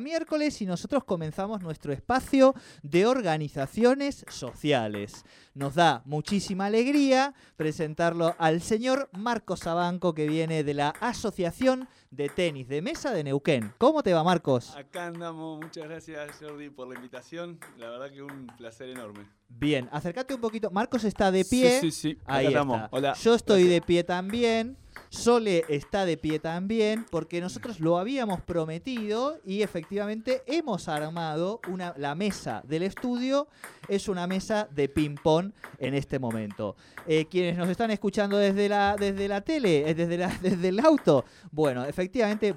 miércoles y nosotros comenzamos nuestro espacio de organizaciones sociales. Nos da muchísima alegría presentarlo al señor Marcos Sabanco que viene de la Asociación de Tenis de Mesa de Neuquén. ¿Cómo te va Marcos? Acá andamos, muchas gracias Jordi por la invitación, la verdad que un placer enorme. Bien, acércate un poquito. Marcos está de pie. Sí, sí, sí. Ahí Acá está. Hola. Yo estoy Gracias. de pie también. Sole está de pie también porque nosotros lo habíamos prometido y efectivamente hemos armado una, la mesa del estudio. Es una mesa de ping-pong en este momento. Eh, quienes nos están escuchando desde la, desde la tele, eh, desde, la- desde el auto, bueno, efectivamente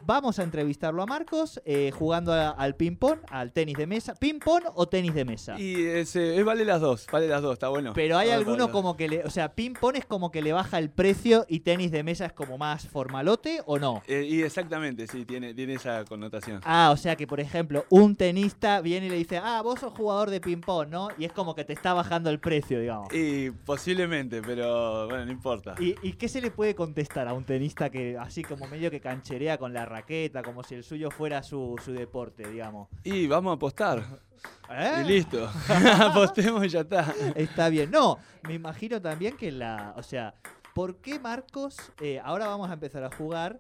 vamos a entrevistarlo a Marcos eh, jugando a- al ping-pong, al tenis de mesa. ¿Ping-pong o tenis de mesa? Y ese, es vale las dos, vale las dos, está bueno. Pero hay alguno como que le, o sea, ping pong es como que le baja el precio y tenis de mesa es como más formalote o no. Eh, y exactamente, sí, tiene, tiene esa connotación. Ah, o sea que por ejemplo, un tenista viene y le dice, ah, vos sos jugador de ping pong, ¿no? Y es como que te está bajando el precio, digamos. Y posiblemente, pero bueno, no importa. ¿Y, y qué se le puede contestar a un tenista que así como medio que cancherea con la raqueta, como si el suyo fuera su, su deporte, digamos? Y vamos a apostar. ¿Eh? Y listo. Apostemos y ya está. Está bien. No, me imagino también que la. O sea, ¿por qué Marcos? eh, ahora vamos a empezar a jugar.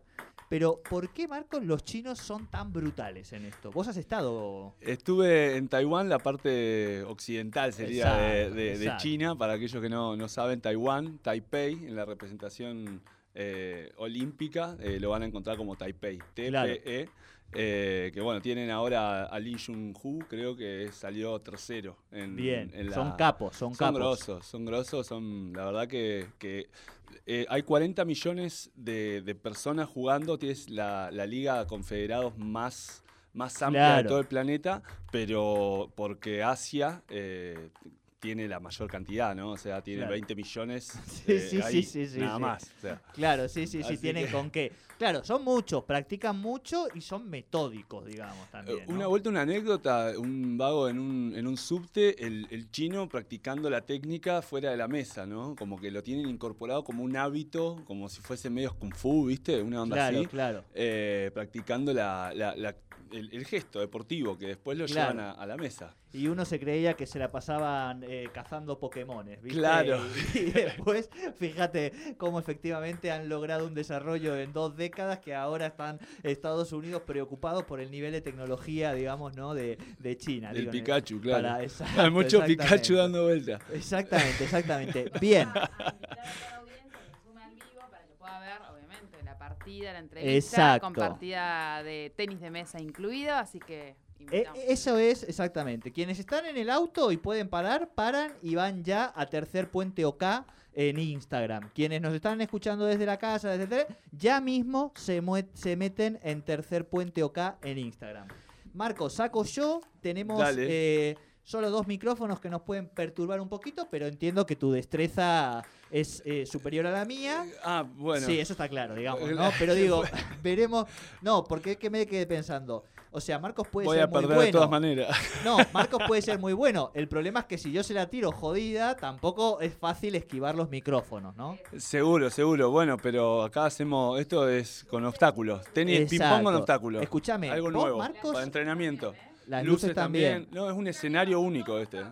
Pero, ¿por qué Marcos los chinos son tan brutales en esto? ¿Vos has estado.? Estuve en Taiwán, la parte occidental sería de, Exacto, de-. China, para aquellos que no, no saben, Taiwán, Taipei, en la representación eh, olímpica, eh, lo van a encontrar como Taipei, Claro. TPE, eh, que bueno, tienen ahora a Lee Jung-hoo, creo que salió tercero. En, Bien, en la- son capos, son, son capos. grosos, son grosos, son la verdad que, que, eh, hay 40 millones de, de personas jugando, tienes la, la liga confederados más, más amplia de Claro. todo el planeta, pero porque Asia eh, tiene la mayor cantidad, ¿no? O sea, tiene Claro. 20 millones Sí, eh, sí, ahí, sí, sí, nada sí. más. o sea. Claro, sí, sí, sí, tienen que- con qué. Claro, son muchos, practican mucho y son metódicos, digamos, también. Eh, ¿no? Una vuelta, una anécdota, un vago en un, en un subte, el, el chino practicando la técnica fuera de la mesa, ¿no? Como que lo tienen incorporado como un hábito, como si fuese medios kung fu, ¿viste? Una onda Claro, así. claro. eh, practicando la, la- la- el, el gesto deportivo que después lo Claro. llevan a, a la mesa. Y uno se creía que se la pasaban eh, cazando Pokémones, ¿viste? Claro. Y, y después, fíjate cómo efectivamente han logrado un desarrollo en dos décadas que ahora están Estados Unidos preocupados por el nivel de tecnología, digamos, ¿no? De, de China. El Pikachu, claro. para- exacto, Hay mucho. Pikachu dando vuelta. Exactamente, exactamente. Bien. Invitar a toda la audiencia que se sume al vivo para que pueda ver, la entrevista, Exacto. con partida de tenis de mesa incluido, así que Eh, eso es exactamente. Quienes están en el auto y pueden parar, paran y van ya a Tercer Puente OK en Instagram. Quienes nos están escuchando desde la casa, desde ya mismo se, mue- se meten en Tercer Puente OK en Instagram. Marco, saco yo. Tenemos eh, solo dos micrófonos que nos pueden perturbar un poquito, pero entiendo que tu destreza es eh, superior a la mía. Ah, bueno. Sí, eso está claro, digamos, Eh, ¿no? Pero digo, veremos. No, porque es que me quedé pensando. O sea, Marcos puede Voy ser a muy perder bueno. de todas maneras. No, Marcos puede ser muy bueno. El problema es que si yo se la tiro jodida, tampoco es fácil esquivar los micrófonos, ¿no? Seguro, seguro. Bueno, pero acá hacemos. Esto es con obstáculos. Tenis, ping-pong con obstáculos. Escúchame, Algo nuevo. Marcos, Para entrenamiento. las luces, también. No, es un escenario único este.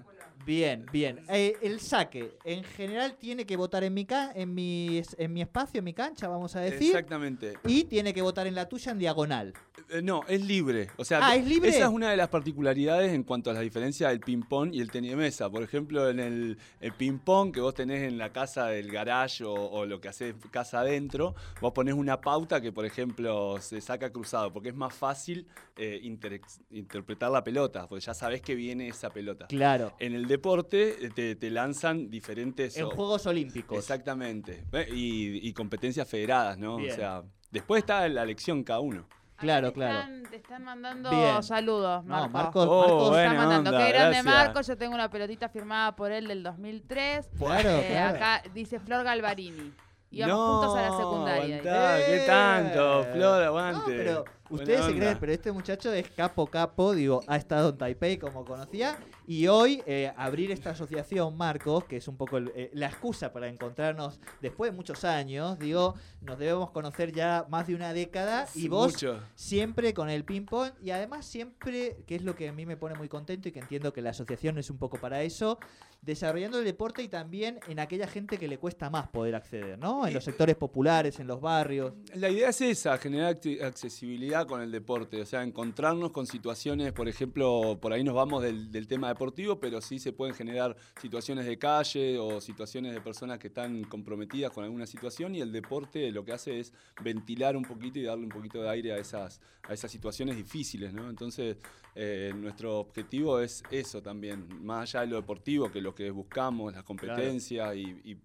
Bien, bien. Eh, el saque, en general, tiene que votar en mi, ca- en, mi, en mi espacio, en mi cancha, vamos a decir. Exactamente. Y tiene que votar en la tuya en diagonal. Eh, No, es libre. O sea, Ah, ¿es libre? esa es una de las particularidades en cuanto a la diferencia del ping-pong y el tenis de mesa. Por ejemplo, en el, el ping-pong que vos tenés en la casa del garage o, o lo que haces casa adentro, vos ponés una pauta que, por ejemplo, se saca cruzado, porque es más fácil eh, inter- interpretar la pelota, porque ya sabés que viene esa pelota. Claro. En el deporte eh, te, te lanzan diferentes... En o- Juegos Olímpicos. Exactamente. Eh, Y, y competencias federadas, ¿no? Bien. O sea, después está la elección cada uno. Claro, te claro. Están, te están mandando Bien. saludos, No, Marco. Marcos, Oh, Marcos-. Está mandando. onda, Qué grande gracias. Marco. Yo tengo una pelotita firmada por él del 2003. Claro, Eh, claro. Acá dice Flor Galvarini. Íbamos juntos a la secundaria. aguantá, ¿Qué Eh. tanto? Flor, No, aguante. pero Ustedes se creen, pero este muchacho es capo capo, digo, ha estado en Taipei como conocía, y hoy eh, abrir esta asociación, Marcos, que es un poco el- eh, la excusa para encontrarnos después de muchos años, digo, nos debemos conocer ya más de una década, y vos Mucho. siempre con el ping-pong, y además siempre, que es lo que a mí me pone muy contento y que entiendo que la asociación es un poco para eso, desarrollando el deporte y también en aquella gente que le cuesta más poder acceder, ¿no? En los sectores populares, en los barrios. La idea es esa, generar accesibilidad con el deporte, o sea, encontrarnos con situaciones, por ejemplo, por ahí nos vamos del, del tema deportivo, pero sí se pueden generar situaciones de calle o situaciones de personas que están comprometidas con alguna situación y el deporte lo que hace es ventilar un poquito y darle un poquito de aire a esas, a esas situaciones difíciles, ¿no? Entonces, eh, nuestro objetivo es eso también, más allá de lo deportivo, que lo que buscamos, las competencias y- y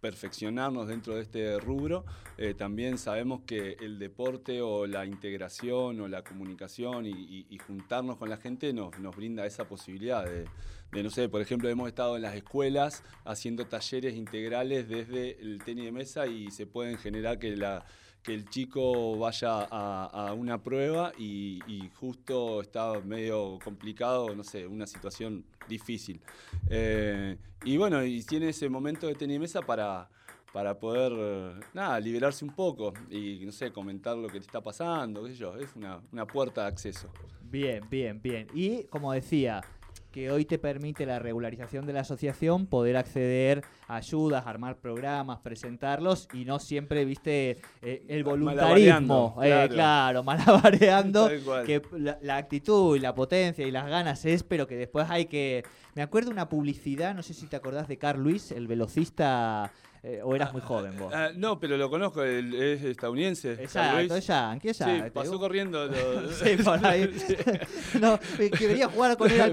perfeccionarnos dentro de este rubro, eh, también sabemos que el deporte o la integración o la comunicación y, y- y juntarnos con la gente nos, nos brinda esa posibilidad de, de, no sé, por ejemplo, hemos estado en las escuelas haciendo talleres integrales desde el tenis de mesa y se pueden generar que la que el chico vaya a, una prueba y, justo está medio complicado, no sé, una situación difícil. Eh, y bueno, y tiene ese momento de tenis de mesa para, para poder, nada, liberarse un poco y, no sé, comentar lo que te está pasando, qué sé yo, es una, una puerta de acceso. Bien, bien, bien. Y como decía, que hoy te permite la regularización de la asociación poder acceder a ayudas, armar programas, presentarlos y no siempre, viste, eh, el voluntarismo. Malabareando, eh, claro. malabareando. Que la, la actitud y la potencia y las ganas es, pero que después hay que... Me acuerdo una publicidad, no sé si te acordás de Carl Luis, el velocista, eh, o eras muy joven vos. Ah, no, pero lo conozco, él es estadounidense. Exacto, es yankee, Sí, exacto. pasó corriendo. lo- Sí, por ahí. no, que venía a jugar con él al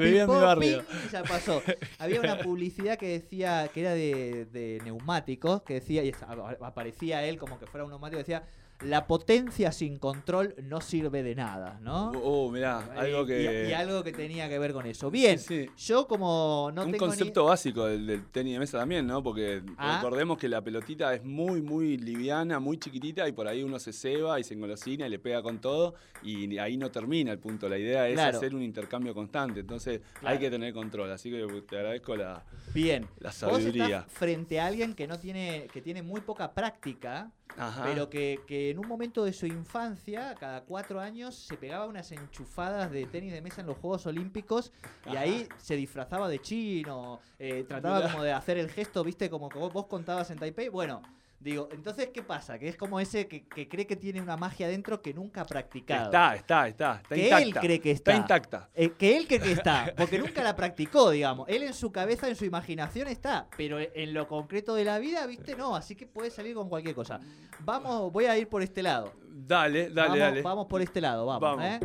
ping, y ya pasó. Había una publicidad que decía que era de, de neumáticos, que decía, y es- aparecía él como que fuera un neumático, decía, la potencia sin control no sirve de nada, ¿no? Oh, mirá, algo Y- que... y, y algo que tenía que ver con eso. Bien, Sí, sí. yo como no un tengo ni- concepto básico del, del tenis de mesa también, ¿no? Porque Ah. recordemos que la pelotita es muy, muy liviana, muy chiquitita y por ahí uno se ceba y se engolosina y le pega con todo y ahí no termina el punto. La idea es Claro. hacer un intercambio constante, entonces Claro. hay que tener control. Así que te agradezco la, Bien. la Vos sabiduría. estás frente a alguien que no tiene, que tiene muy poca práctica, Ajá. pero que, que en un momento de su infancia, cada cuatro años, se pegaba unas enchufadas de tenis de mesa en los Juegos Olímpicos y Ajá. ahí se disfrazaba de chino, eh, trataba como de hacer el gesto, viste, como que vos contabas en Taipei. Bueno, digo, entonces, ¿qué pasa? Que es como ese que, que cree que tiene una magia dentro que nunca ha practicado. Está, está, está. Está Que intacta. él cree que está. Está intacta. Eh, que él cree que está, porque nunca la practicó, digamos. Él en su cabeza, en su imaginación está, pero en lo concreto de la vida, viste, no. Así que puede salir con cualquier cosa. Vamos, voy a ir por este lado. Dale, dale, vamos, dale. vamos por este lado, vamos, Vamos. ¿eh?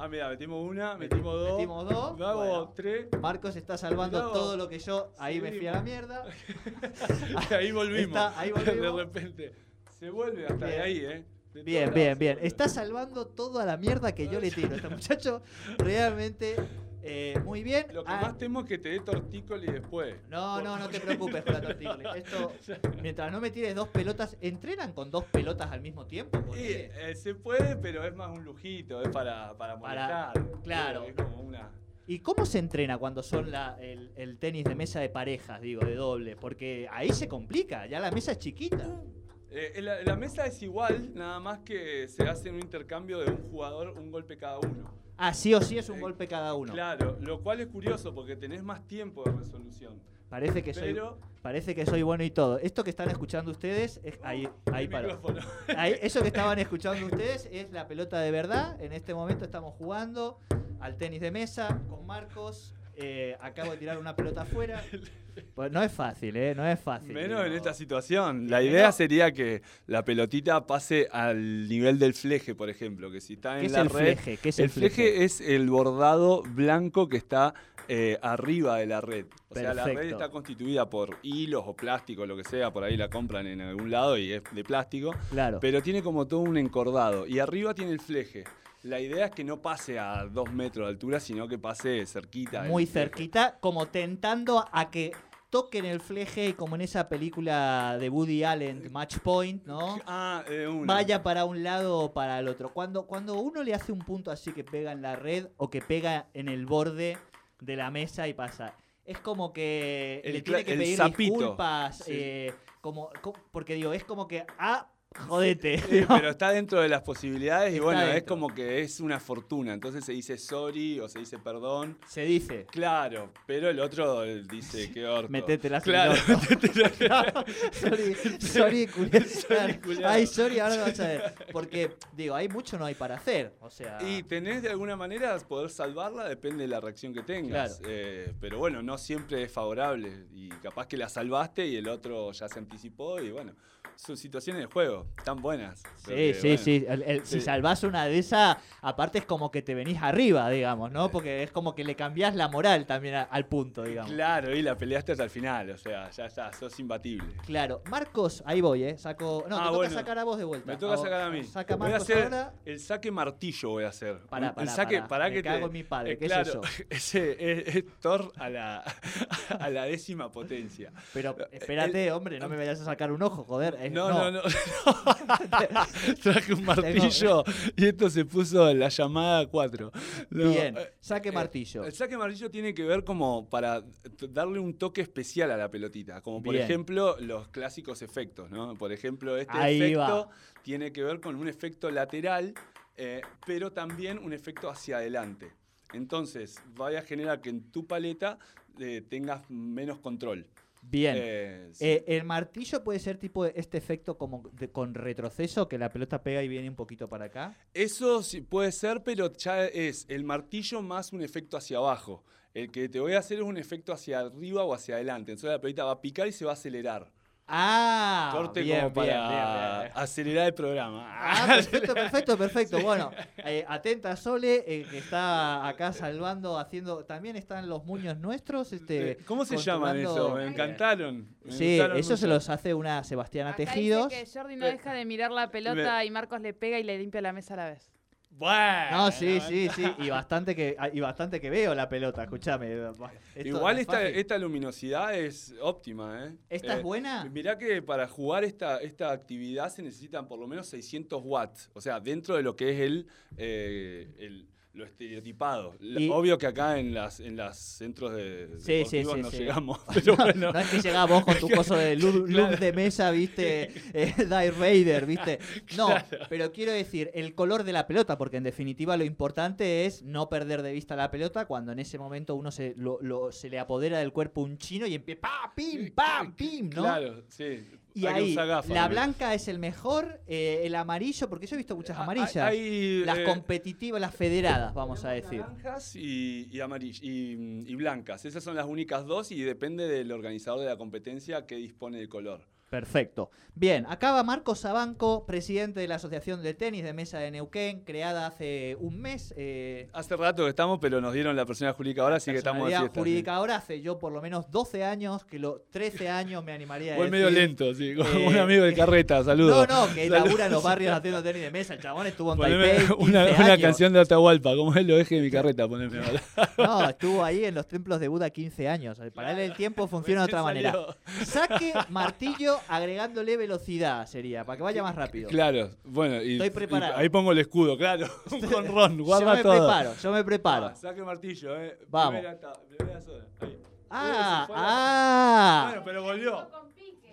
Ah, mira, metimos una, metimos dos. Metimos dos, Hago bueno. tres. Marcos está salvando todo lo que yo. Ahí me fui a la mierda. Ahí volvimos. Está, ahí volvimos. De repente. Se vuelve hasta de ahí, ¿eh? De Bien, bien, bien. Está salvando toda la mierda que yo le tiro. Este muchacho realmente eh, muy bien. Lo que Ah, más temo es que te dé tortícoli después. No, no, no te preocupes con la tortícolis. Esto, mientras no me tires dos pelotas, ¿entrenan con dos pelotas al mismo tiempo? Porque- eh, se puede, pero es más un lujito, es para, para Para- molestar. claro. Es como una. ¿Y cómo se entrena cuando son la- el, el tenis de mesa de parejas, digo, de doble? Porque ahí se complica, ya la mesa es chiquita. Eh, la, la mesa es igual, nada más que se hace un intercambio de un jugador, un golpe cada uno. Ah, sí o sí es un Eh, golpe cada uno. Claro, lo cual es curioso porque tenés más tiempo de resolución. Parece que soy, Pero. parece que soy bueno y todo. Esto que están escuchando ustedes, es, ahí, ahí el paró. Ahí- eso que estaban escuchando ustedes es la pelota de verdad. En este momento estamos jugando al tenis de mesa con Marcos. Eh, acabo de tirar una pelota afuera. Pues no es fácil, ¿eh? No es fácil. Menos en esta situación. La idea sería que la pelotita pase al nivel del fleje, por ejemplo, que si está ¿Qué en es la el red. fleje? ¿Qué es el el fleje es el bordado blanco que está eh, arriba de la red. O sea, la red está constituida por hilos o plástico, lo que sea, por ahí la compran en algún lado y es de plástico, Claro. pero tiene como todo un encordado. Y arriba tiene el fleje. La idea es que no pase a dos metros de altura, sino que pase cerquita. Muy fleje. cerquita, como tentando a que toquen el fleje y como en esa película de Woody Allen, Match Point, ¿no? Ah, eh, una. Vaya para un lado o para el otro. Cuando, cuando uno le hace un punto así que pega en la red o que pega en el borde de la mesa y pasa. Es como que El le tiene que pedir disculpas. Sí. eh, como, co- porque digo, es como que, ah, jodete. Sí, pero está dentro de las posibilidades y Está bueno, es como que es una fortuna. Entonces se dice sorry o se dice perdón. Se dice. Claro, pero el otro dice qué orto. Metétela Claro, sorry, sorry. Sorry. Ay, sorry, ahora vas a ver. Porque, digo, hay mucho no hay para hacer. O sea. Y tenés de alguna manera poder salvarla, depende de la reacción que tengas. Claro. Eh, pero bueno, no siempre es favorable. Y capaz que la salvaste y el otro ya se anticipó. Y bueno, son situaciones de juego, tan buenas. Sí, que, sí, bueno, sí. El- el- Si salvás una de esas, aparte es como que te venís arriba, digamos, ¿no? Porque es como que le cambiás la moral también a- al punto, digamos. Claro, y la peleaste hasta el final. O sea, ya está, sos imbatible. Claro, Marcos, ahí voy, ¿eh? Saco. No, Ah, te toca bueno. sacar a vos de vuelta. Me toca sacar a mí. Saca voy a hacer ahora. el saque martillo voy a hacer. Pará, el pará, saque, pará Me que te- cago en mi padre, eh, ¿qué es claro, eso? Ese es, es Thor a la, a la décima potencia. Pero espérate, hombre, no me vayas a sacar un ojo, joder. Eh, No, no, no. Traje un martillo y esto se puso en la llamada 4. No, Bien, eh, saque eh, martillo. El saque martillo tiene que ver como para darle un toque especial a la pelotita. Como por Bien. ejemplo los clásicos efectos, ¿no? Por ejemplo, este Ahí efecto va. tiene que ver con un efecto lateral, eh, pero también un efecto hacia adelante. Entonces, vaya a generar que en tu paleta eh, tengas menos control. Bien. Eh, sí. Eh, el martillo puede ser tipo este efecto como de- con retroceso, que la pelota pega y viene un poquito para acá. Eso sí puede ser, pero ya es el martillo más un efecto hacia abajo. El que te voy a hacer es un efecto hacia arriba o hacia adelante. Entonces la pelota va a picar y se va a acelerar. Ah, Corte bien, como para bien, bien, bien. acelerar el programa. Ah, perfecto, perfecto, perfecto. Bueno, eh, atenta Sole, eh, que está acá salvando, haciendo. También están los muños nuestros. Este, ¿Cómo se llaman eso? Me encantaron. Me Sí, eso se los hace una Sebastiana Acá dice Tejidos. que Jordi no deja de mirar la pelota y Marcos le pega y le limpia la mesa a la vez. Bueno, No, sí, sí, sí. Y bastante que, ah, y bastante que veo la pelota, escúchame. Igual no es esta, fácil. esta luminosidad es óptima, ¿eh? ¿Esta Eh, es buena? Mirá que para jugar esta, esta actividad se necesitan por lo menos 600 watts. O sea, dentro de lo que es el, eh, el- lo estereotipado. Y- Obvio que acá en las en los centros de Sí, sí, sí, no llegamos. Pero bueno. No es que llegás vos con tu coso de luz, Claro. luz de mesa, viste, eh, Die Raider, viste. No, Claro. pero quiero decir, el color de la pelota, porque en definitiva lo importante es no perder de vista la pelota cuando en ese momento uno se, lo- lo- se le apodera del cuerpo un chino y empieza ¡pam, pim, pam, pim! ¿no? Claro, sí. Y Hay ahí, gafas la blanca es el mejor, eh, el amarillo, porque yo he visto muchas Ah, amarillas. hay, las eh, competitivas, las federadas, vamos a decir. Naranjas y, y, amarillas y, y blancas. Esas son las únicas dos y depende del organizador de la competencia que dispone del color. Perfecto. Bien, acá va Marcos Sabanco, presidente de la Asociación de Tenis de Mesa de Neuquén, creada hace un mes. eh, Hace rato que estamos, pero nos dieron la persona jurídica ahora, así que estamos de personalidad fiesta. jurídica ahora hace yo por lo menos 12 años, que lo 13 años me animaría a Fue decir. medio lento, sí, como eh, un amigo de carreta, saludos. No, no, que Saludos. labura en los barrios haciendo tenis de mesa. El chabón estuvo en Poneme Taipei 15 una, una años. canción de Atahualpa, como es lo eje de mi carreta, poneme. No, estuvo ahí en los templos de Buda 15 años. Para él el tiempo funciona de otra manera. Saque martillo agregándole velocidad sería, para que vaya más rápido. Claro, bueno, y, Estoy preparado. y ahí pongo el escudo, claro. Un conrón, yo guarda me todo. preparo, yo me preparo. Ah, saque martillo, eh. Vamos. Primera, ta- primera zona. Ahí. Ah, ah. Bueno, pero volvió.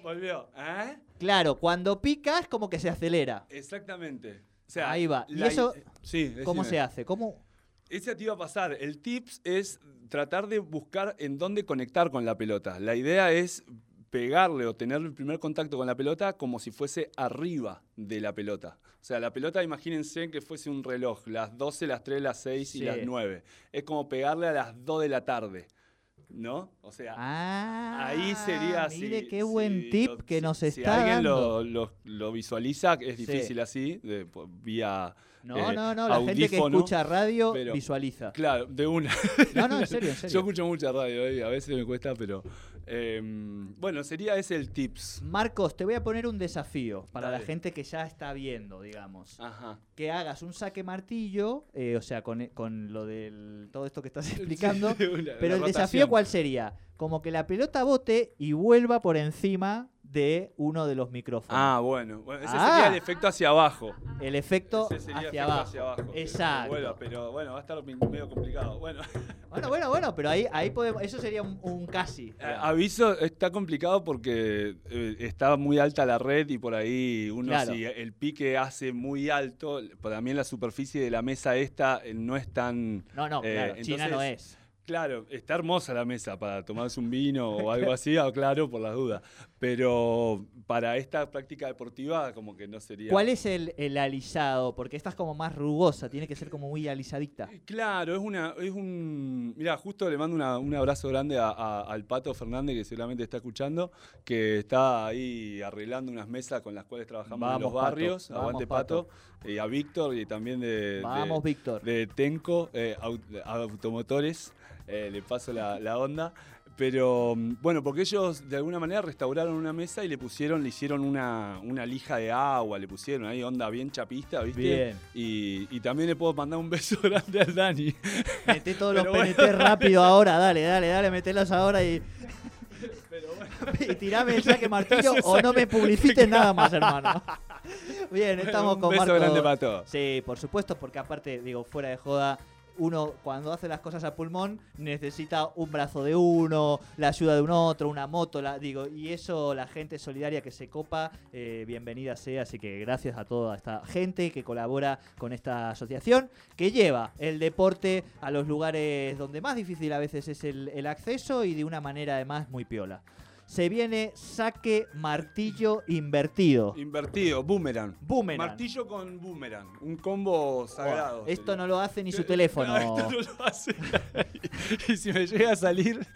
Volvió. ¿Eh? Claro, cuando pica es como que se acelera. Exactamente. O sea, Ahí va. ¿Y eso Sí, cómo se hace? ¿Cómo? Ese te iba a pasar. El tips es tratar de buscar en dónde conectar con la pelota. La idea es pegarle o tener el primer contacto con la pelota como si fuese arriba de la pelota. O sea, la pelota, imagínense que fuese un reloj, las 12, las 3, las 6 Sí. y las 9. Es como pegarle a las 2 de la tarde, ¿no? O sea, Ah, ahí sería así. Mire qué buen si tip lo- que si- nos si está alguien dando. lo, lo- lo visualiza, es Sí. difícil así, de- vía No, eh, no, no, la gente que escucha radio pero- visualiza. Claro, de una. No, no, en serio, en Yo serio. escucho mucha radio y a veces me cuesta, pero. eh, bueno, sería ese el tips. Marcos, te voy a poner un desafío para la gente que ya está viendo, digamos. Ajá. Que hagas un saque martillo, eh, o sea, con, con lo del todo esto que estás explicando. Sí, una, Pero el desafío cuál sería? Como que la pelota bote y vuelva por encima de uno de los micrófonos. Ah, bueno. bueno ese Ah. sería el efecto hacia abajo. el efecto Ese sería hacia efecto abajo. hacia abajo. Exacto. Bueno, pero bueno, va a estar medio complicado. Bueno, Bueno, bueno, bueno, pero ahí, ahí podemos, eso sería un, un casi. Eh, aviso, está complicado porque eh, está muy alta la red y por ahí uno Claro. si el pique hace muy alto, para mí en la superficie de la mesa esta eh, no es tan... No, no, Eh, claro, China no es. Claro, está hermosa la mesa para tomarse un vino o algo así, claro, por las dudas. Pero para esta práctica deportiva como que no sería... ¿Cuál es el, el alisado? Porque esta es como más rugosa, tiene que ser como muy alisadita. Claro, es una, es un. Mira, justo le mando una- un abrazo grande a- a- al Pato Fernández, que seguramente está escuchando, que está ahí arreglando unas mesas con las cuales trabajamos en los Pato, barrios. vamos, Aguante Pato. Y a Víctor y también de, Vamos, de, Víctor. de Tenco, eh, au- Automotores. Eh, le paso la, la onda. Pero mm, bueno, porque ellos de alguna manera restauraron una mesa y le pusieron, le hicieron una, una lija de agua, le pusieron ahí onda bien chapista, ¿viste? Bien. Y, y también le puedo mandar un beso grande al Dani. Mete todos los bueno. PNT rápido ahora, dale, dale, dale, metelos ahora y, Pero bueno, y tirame el saque martillo o no me publicites nada más, hermano. Bien, estamos un con beso Marco. grande para todos. Sí, por supuesto, porque aparte, digo, fuera de joda, uno cuando hace las cosas a pulmón necesita un brazo de uno, la ayuda de un otro, una moto, la, digo, y eso la gente solidaria que se copa, eh, bienvenida sea, así que gracias a toda esta gente que colabora con esta asociación, que lleva el deporte a los lugares donde más difícil a veces es el, el acceso y de una manera además muy piola. Se viene saque martillo invertido. Invertido, boomerang. Boomerang. Martillo con boomerang. Un combo sagrado. Esto no lo hace ni su teléfono. no, esto no lo hace y si me llega a salir.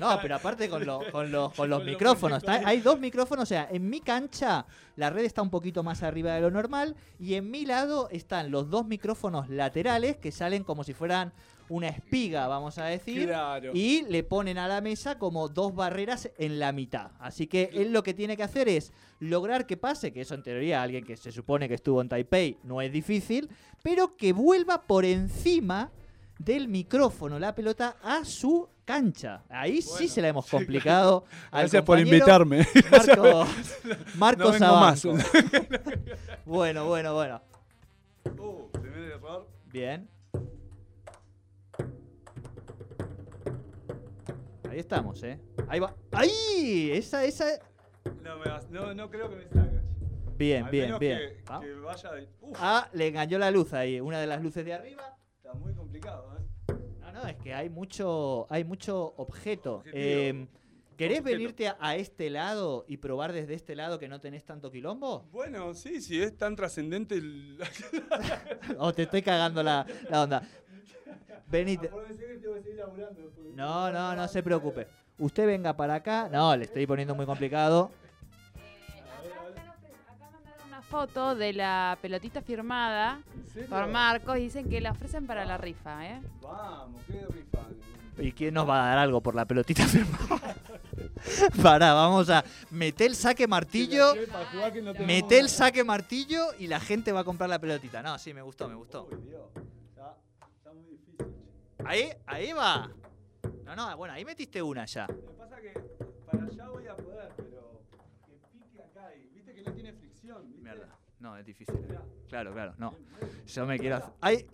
No, pero aparte con, lo- con los, con los Con los micrófonos. hay dos micrófonos, o sea, en mi cancha la red está un poquito más arriba de lo normal y en mi lado están los dos micrófonos laterales que salen como si fueran una espiga, vamos a decir. Claro. Y le ponen a la mesa como dos barreras en la mitad. Así que él lo que tiene que hacer es lograr que pase, que eso en teoría alguien que se supone que estuvo en Taipei no es difícil, pero que vuelva por encima del micrófono la pelota a su cancha. Ahí sí se la hemos sí, complicado. al Gracias por invitarme. Marco, Marco No vengo más. Bueno, bueno, bueno. Uh, primer error. Bien. Ahí estamos, ¿eh? Ahí va. ¡Ahí! Esa, esa. No, me vas- no, no creo que me salga. Bien, Al bien, menos bien. Que, Vamos. que vaya de- Uf, Ah, le engañó la luz ahí. Una de las luces de arriba. está muy complicado, ¿eh? No, no, es que hay mucho, hay mucho objeto. Objetivo. Eh, ¿Querés Objeto. venirte a, a este lado y probar desde este lado que no tenés tanto quilombo? Bueno, sí, sí, es tan trascendente el. ¿O te estoy cagando la, la onda? Laburando después. No, no, no se preocupe. Usted venga para acá. No, le estoy poniendo muy complicado. Eh, acá, mandaron una foto de la pelotita firmada por Marcos y dicen que la ofrecen para la rifa, ¿eh? Vamos, qué rifa. ¿Y quién nos va a dar algo por la pelotita firmada? Pará, vamos a meter el saque martillo. Para jugar que no tenemos Mete el saque martillo y la gente va a comprar la pelotita. No, sí, me gustó, me gustó. Ahí, ahí va. No, no, bueno, ahí metiste una ya. Lo que pasa que para allá voy a poder, pero que pique acá y viste que no tiene fricción, ¿viste? Mierda. No, es difícil. eh. Claro, claro, no. Yo me quiero. ¡Ay!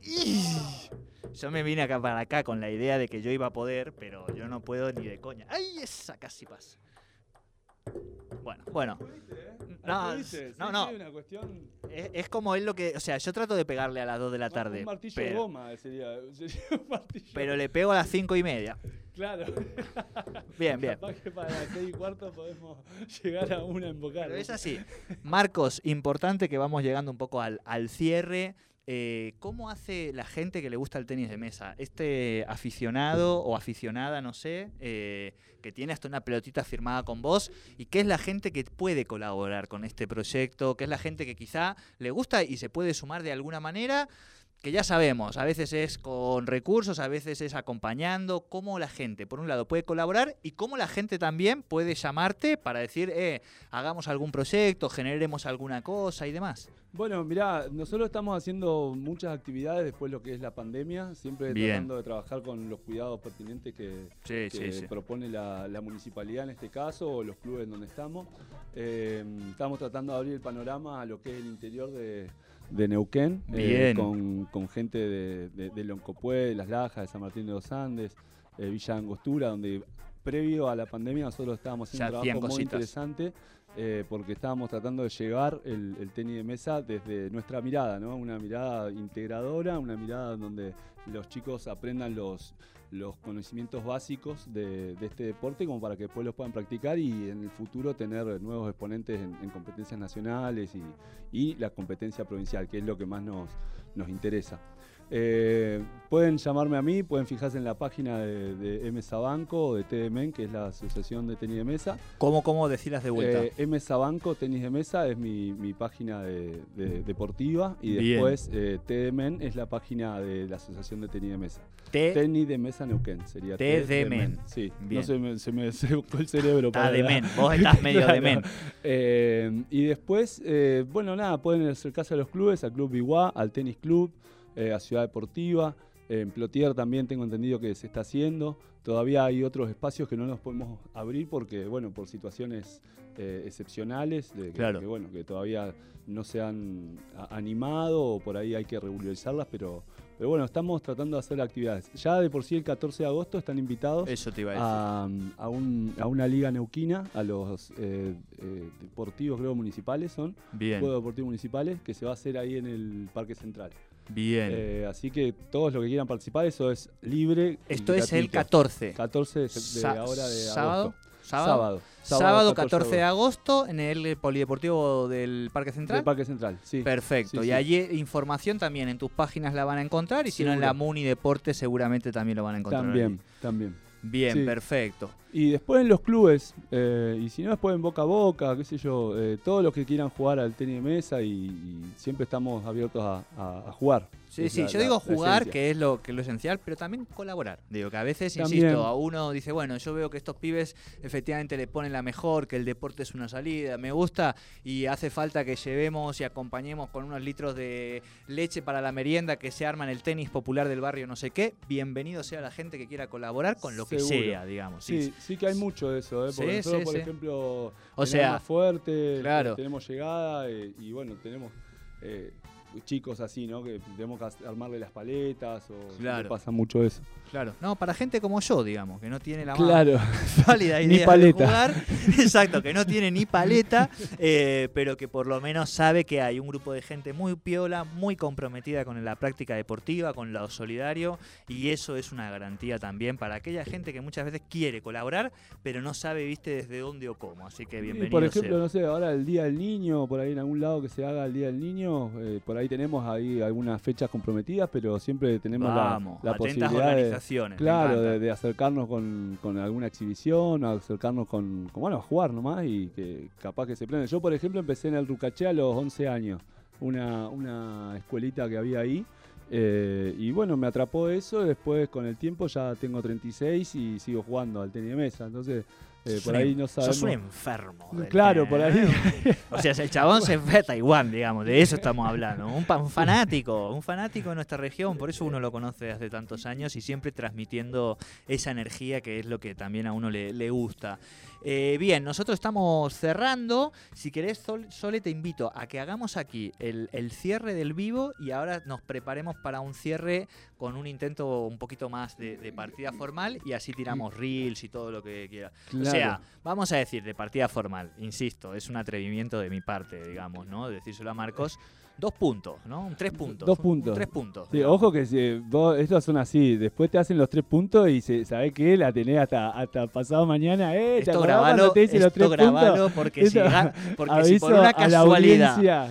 Yo me vine acá para acá con la idea de que yo iba a poder, pero yo no puedo ni de coña. ¡Ay! Esa casi pasa. Bueno, bueno. No, ¿Pudiste? no, no. una cuestión... Es, es como él lo que... O sea, yo trato de pegarle a las 2 de la tarde. Un martillo de pero, goma sería, sería un martillo. pero le pego a las 5 y media. Claro. Bien, bien. Capaz que para las seis y cuarto podemos llegar a una embocar. Pero es así. Marcos, importante que vamos llegando un poco al, al cierre. Eh, ¿cómo hace la gente que le gusta el tenis de mesa? Este aficionado o aficionada, no sé, eh, que tiene hasta una pelotita firmada con vos, y qué es la gente que puede colaborar con este proyecto, qué es la gente que quizá le gusta y se puede sumar de alguna manera que ya sabemos, a veces es con recursos, a veces es acompañando, cómo la gente, por un lado, puede colaborar y cómo la gente también puede llamarte para decir, eh, hagamos algún proyecto, generemos alguna cosa y demás. Bueno, mirá, nosotros estamos haciendo muchas actividades después de lo que es la pandemia, siempre Bien. tratando de trabajar con los cuidados pertinentes que, Sí, que propone la, la municipalidad en este caso o los clubes en donde estamos. Eh, estamos tratando de abrir el panorama a lo que es el interior de, de Neuquén, eh, con, con gente de, de, de Loncopué, de Las Lajas, de San Martín de los Andes, eh, Villa Angostura, donde previo a la pandemia nosotros estábamos haciendo Ya un trabajo muy interesante eh, porque estábamos tratando de llevar el, tenis de mesa desde nuestra mirada, ¿no? Una mirada integradora, una mirada donde los chicos aprendan los, los conocimientos básicos de, de este deporte como para que después los puedan practicar y en el futuro tener nuevos exponentes en, en competencias nacionales y, y la competencia provincial, que es lo que más nos, nos interesa. Eh, pueden llamarme a mí, pueden fijarse en la página de, de M Sabanco o de TDMEN, que es la Asociación de Tenis de Mesa. ¿Cómo, cómo decirlas de vuelta? Eh, M Sabanco Tenis de Mesa es mi, mi página de, de- deportiva y Bien. después eh, TDMEN es la página de la Asociación de Tenis de Mesa. T Tenis de Mesa Neuquén sería TDMEN. Sí, Bien. no se me, se me secó el cerebro. está de men, vos estás medio de Claro. men. Eh, y después, eh, bueno, nada, pueden acercarse a los clubes, al Club Biguá, al Tenis Club, eh, a Ciudad Deportiva. eh, en Plotier también tengo entendido que se está haciendo. Todavía hay otros espacios que no nos podemos abrir porque, bueno, por situaciones eh, excepcionales, de que, Claro. que, bueno, que todavía no se han animado o por ahí hay que regularizarlas, pero, pero bueno, estamos tratando de hacer actividades. Ya de por sí el 14 de agosto están invitados Eso te iba a decir. a, a un- a una liga neuquina, a los eh, eh, deportivos creo municipales son, Bien, juegos deportivos municipales, que se va a hacer ahí en el Parque Central. Bien. Eh, así que todos los que quieran participar, eso es libre. Esto es el gratuito. 14. 14 de, se- de Sa- ahora de ¿Sábado? agosto. ¿Sábado? Sábado. Sábado 14 de agosto en el Polideportivo del Parque Central. Del Parque Central, sí. Perfecto. Sí, y sí. allí información también en tus páginas la van a encontrar y si no en la Muni Deportes seguramente también lo van a encontrar. También, allí. también. Bien, Sí. perfecto. Y después en los clubes, eh, y si no después en boca a boca, qué sé yo, eh, todos los que quieran jugar al tenis de mesa y, y siempre estamos abiertos a, a- a jugar. Sí, sí, la- yo la- digo jugar, que es lo que es lo esencial, pero también colaborar. Digo que a veces, También. insisto, a uno dice, bueno, yo veo que estos pibes efectivamente le ponen la mejor, que el deporte es una salida, me gusta y hace falta que llevemos y acompañemos con unos litros de leche para la merienda que se arma en el tenis popular del barrio, no sé qué. Bienvenido sea la gente que quiera colaborar con lo que sea, digamos. Sí, Sí, sí que hay mucho de eso, ¿eh? porque Sí, nosotros, sí, por sí. ejemplo, O sea, más fuerte, claro. tenemos llegada eh, y bueno, tenemos eh, chicos así, ¿no? Que tenemos que armarle las paletas o Claro. pasa mucho eso. claro. No, para gente como yo, digamos, que no tiene la más Claro. válida Ni idea de paleta. jugar. Exacto, que no tiene ni paleta, eh, pero que por lo menos sabe que hay un grupo de gente muy piola, muy comprometida con la práctica deportiva, con lo solidario, y eso es una garantía también para aquella gente que muchas veces quiere colaborar, pero no sabe, viste, desde dónde o cómo. Así que Y bienvenido. por ejemplo, sea. no sé, ahora el Día del Niño, por ahí en algún lado que se haga el Día del Niño, eh, por ahí tenemos ahí algunas fechas comprometidas, pero siempre tenemos la- Vamos, la, posibilidad de, organizaciones. me claro, de, de acercarnos con, con alguna exhibición, acercarnos con, con, bueno, a jugar nomás y que capaz que se prende. Yo, por ejemplo, empecé en el Rucaché a los 11 años, una, una escuelita que había ahí. eh, y bueno, me atrapó eso. Después, con el tiempo, ya tengo 36 y sigo jugando al tenis de mesa. Entonces, eh, Sos por ahí no sabemos. Sos un enfermo. del Claro, por ahí. ¿eh? O sea, el chabón se fue a Taiwán, digamos, de eso estamos hablando. Un, fanático, un fanático de nuestra región, por eso uno lo conoce desde tantos años y siempre transmitiendo esa energía que es lo que también a uno le, le gusta. Eh, bien, nosotros estamos cerrando. Si querés, Sol- Sole, te invito a que hagamos aquí el, el cierre del vivo y ahora nos preparemos para un cierre con un intento un poquito más de, de partida formal y así tiramos reels y todo lo que quiera. O sea, vamos a decir de partida formal, insisto, es un atrevimiento de mi parte, digamos, ¿no? Decírselo a Marcos. Dos puntos, ¿no? Tres puntos. Dos un- puntos. Un tres puntos. Sí, ojo que si vos, estos son así, después te hacen los tres puntos y se, ¿sabés qué? La tenés hasta, hasta pasado mañana, ¿eh? ¿Te Esto grabalo, te hice los esto tres grabalo puntos? porque, si, Esto- ga- porque si por una casualidad.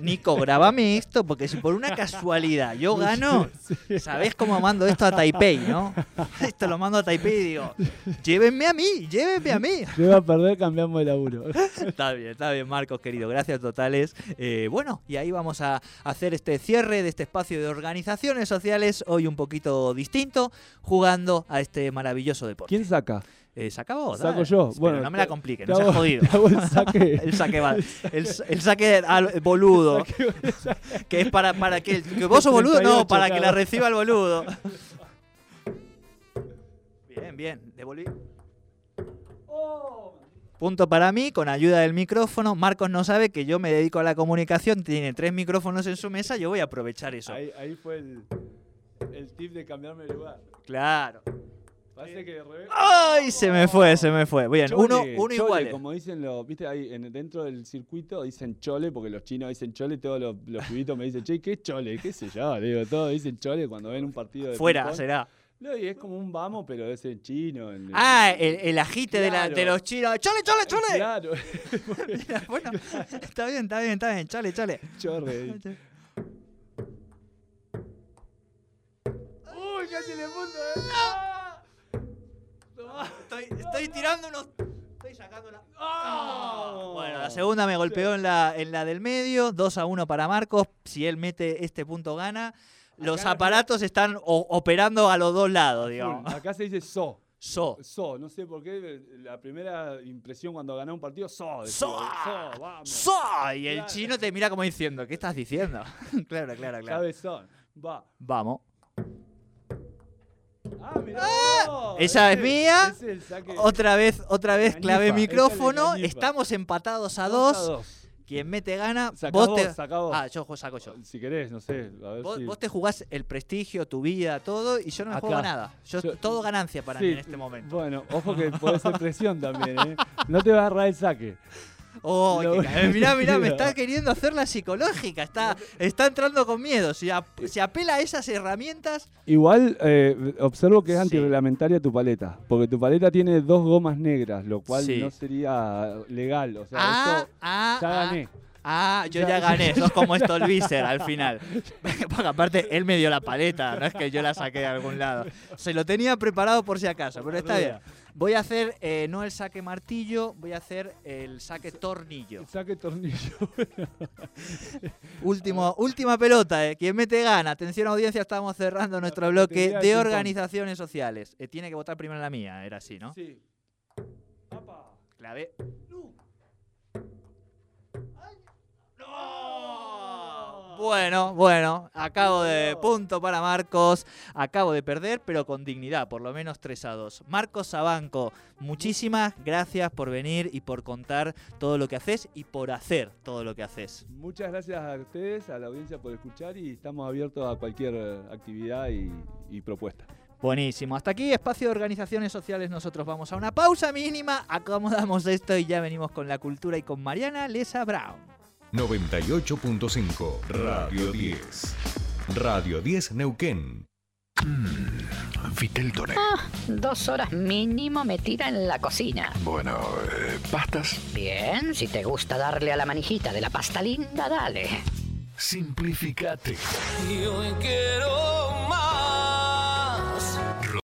Nico, grabame esto, porque si por una casualidad yo gano. ¿sabés cómo mando esto a Taipei, no? Esto lo mando a Taipei y digo, llévenme a mí, llévenme a mí. Te va a perder, cambiamos de laburo. Está bien, está bien, Marcos, querido. Gracias totales. Eh, bueno, y ahí vamos a hacer este cierre de este espacio de organizaciones sociales, hoy un poquito distinto, jugando a este maravilloso deporte. ¿Quién saca? Eh, ¿Se acabó? Saco Dale. yo. Pero Bueno, no me la te- complique, te no seas hago- jodido. te hago el saque. el saque va- el, el saque al boludo. Que es para, para que, el- que vos sos boludo, no, 38, para que la reciba el boludo. Bien, bien, devolví. Punto para mí, con ayuda del micrófono. Marcos no sabe que yo me dedico a la comunicación, tiene tres micrófonos en su mesa, yo voy a aprovechar eso. Ahí, ahí fue el, el tip de cambiarme de lugar. Claro. Parece que revés. ¡Ay! Se me fue, se me fue. Bien, uno, Chole, uno igual. Como dicen los, viste, ahí en, dentro del circuito dicen chole, porque los chinos dicen chole, todos los, los pibitos me dicen, che, ¿qué es chole? ¿Qué sé yo? Digo, todos dicen chole cuando ven un partido de Fuera, será. No, y es como un vamos, pero es en chino. en- Ah, el, el agite de, la- de Claro. los chinos. ¡Chole, chole, chole! Claro, bueno, está bien, está bien, está bien. Chale, chale. chorre. Uy, casi le punto, eh. Estoy, estoy tirando unos. Estoy sacando la. ¡Ah! Bueno, la segunda me golpeó en la, en la del medio. 2 a 1 para Marcos. Si él mete este punto, gana. Los aparatos están operando a los dos lados, digamos. Acá se dice so. So. So, no sé por qué, la primera impresión cuando ganás un partido, so. decía, So. so, vamos. So. Y el Claro. chino te mira como diciendo, ¿qué estás diciendo? claro, claro, claro. Cabezón. Va. Vamos. Ah, mirá. vos, esa es mía. es. Otra vez, otra vez la micrófono. Estamos empatados a Dos dos. dos. Quien mete gana. Vos vos, te... vos. Ah, yo saco yo. Si querés, no sé. A ver Vos, si... vos te jugás el prestigio, tu vida, todo, y yo no me Acá. juego nada. Yo, Yo- todo ganancia para Sí, mí en este momento. Bueno, ojo que puede ser presión también, ¿eh? No te va a agarrar el saque. Oh, Lo- ca- eh, mirá, mirá, me está queriendo hacer la psicológica. Está, está entrando con miedo. Si, si apela a esas herramientas. Igual eh, observo que es Sí. antirreglamentaria tu paleta, porque tu paleta tiene dos gomas negras, lo cual Sí. no sería legal. O sea, Ah, esto ah, ya ah, gané. Ah, yo Ya- ya gané. Sos como Stolbizer al final. Porque aparte, él me dio la paleta. No es que yo la saqué de algún lado. Se lo tenía preparado por si acaso, pero está bien. Voy a hacer eh, no el saque martillo, voy a hacer el saque tornillo. Saque tornillo. Último, última pelota, eh. Quien mete gana. Atención audiencia, estamos cerrando nuestro bloque el de organizaciones sociales. Eh, tiene que votar primero en la mía, era así, ¿no? Sí. Clave. ¡No! Bueno, bueno, acabo de punto para Marcos. Acabo de perder, pero con dignidad, por lo menos 3 a 2. Marcos Sabanco, muchísimas gracias por venir y por contar todo lo que haces y por hacer todo lo que haces. Muchas gracias a ustedes, a la audiencia por escuchar y estamos abiertos a cualquier eh, actividad y, y propuesta. Buenísimo. Hasta aquí, espacio de organizaciones sociales. Nosotros vamos a una pausa mínima, acomodamos esto y ya venimos con la cultura y con Mariana Lesa Brown. 98.5 Radio 10. Radio 10 Neuquén. Vitel Toné. Dos horas mínimo metida en la cocina. Bueno, eh, pastas. Bien, si te gusta darle a la manijita de la pasta linda, dale. Simplificate. Y hoy quiero